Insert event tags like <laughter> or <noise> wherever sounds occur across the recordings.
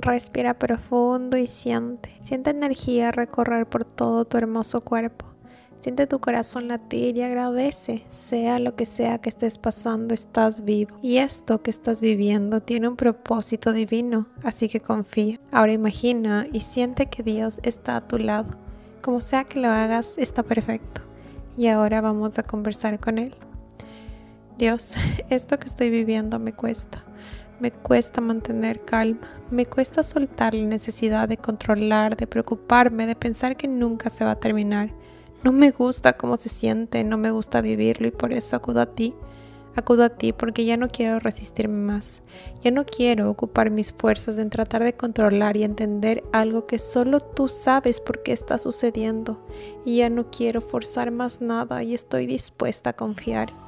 Respira profundo y siente. Siente energía recorrer por todo tu hermoso cuerpo. Siente tu corazón latir y agradece, sea lo que sea que estés pasando, estás vivo. Y esto que estás viviendo tiene un propósito divino, así que confía. Ahora imagina y siente que Dios está a tu lado. Como sea que lo hagas, está perfecto. Y ahora vamos a conversar con Él. Dios, <laughs> esto que estoy viviendo me cuesta. Me cuesta mantener calma, me cuesta soltar la necesidad de controlar, de preocuparme, de pensar que nunca se va a terminar. No me gusta cómo se siente, no me gusta vivirlo y por eso acudo a ti. Acudo a ti porque ya no quiero resistirme más. Ya no quiero ocupar mis fuerzas en tratar de controlar y entender algo que solo tú sabes por qué está sucediendo. Y ya no quiero forzar más nada y estoy dispuesta a confiar.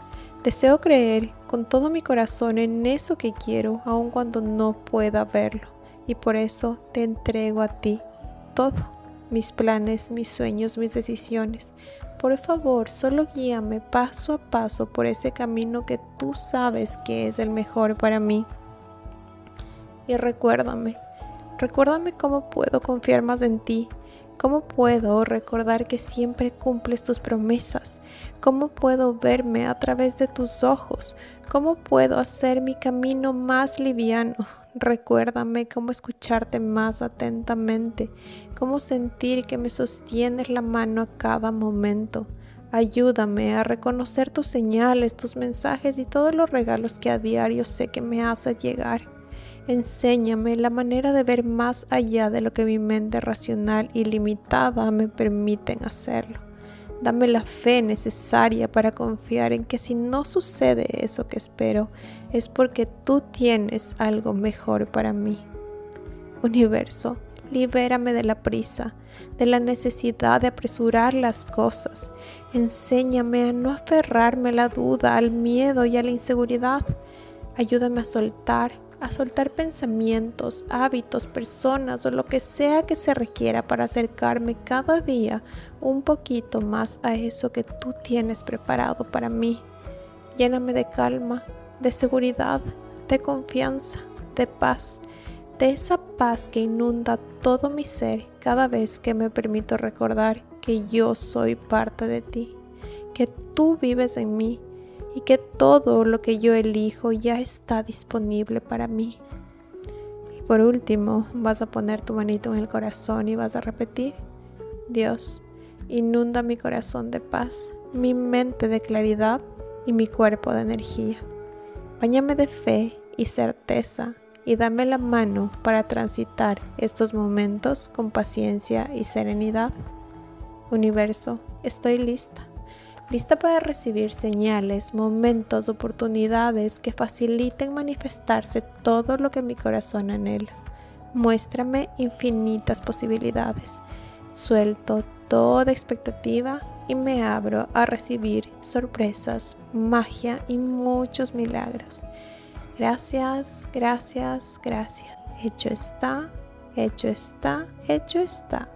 Deseo creer con todo mi corazón en eso que quiero, aun cuando no pueda verlo. Y por eso te entrego a ti todo, mis planes, mis sueños, mis decisiones. Por favor, solo guíame paso a paso por ese camino que tú sabes que es el mejor para mí. Y recuérdame, recuérdame cómo puedo confiar más en ti ¿Cómo puedo recordar que siempre cumples tus promesas? ¿Cómo puedo verme a través de tus ojos? ¿Cómo puedo hacer mi camino más liviano? Recuérdame cómo escucharte más atentamente, cómo sentir que me sostienes la mano a cada momento. Ayúdame a reconocer tus señales, tus mensajes y todos los regalos que a diario sé que me haces llegar. Enséñame la manera de ver más allá de lo que mi mente racional y limitada me permiten hacerlo. Dame la fe necesaria para confiar en que si no sucede eso que espero, es porque tú tienes algo mejor para mí. Universo, libérame de la prisa, de la necesidad de apresurar las cosas. Enséñame a no aferrarme a la duda, al miedo y a la inseguridad. Ayúdame a soltar a soltar pensamientos, hábitos, personas o lo que sea que se requiera para acercarme cada día un poquito más a eso que tú tienes preparado para mí. Lléname de calma, de seguridad, de confianza, de paz, de esa paz que inunda todo mi ser cada vez que me permito recordar que yo soy parte de ti, que tú vives en mí y que todo lo que yo elijo ya está disponible para mí. Y por último, vas a poner tu manito en el corazón y vas a repetir, Dios, inunda mi corazón de paz, mi mente de claridad y mi cuerpo de energía. Báñame de fe y certeza y dame la mano para transitar estos momentos con paciencia y serenidad. Universo, estoy lista lista para recibir señales, momentos, oportunidades que faciliten manifestarse todo lo que mi corazón anhela. Muéstrame infinitas posibilidades. Suelto toda expectativa y me abro a recibir sorpresas, magia y muchos milagros. Gracias, gracias, gracias. Hecho está, hecho está, hecho está.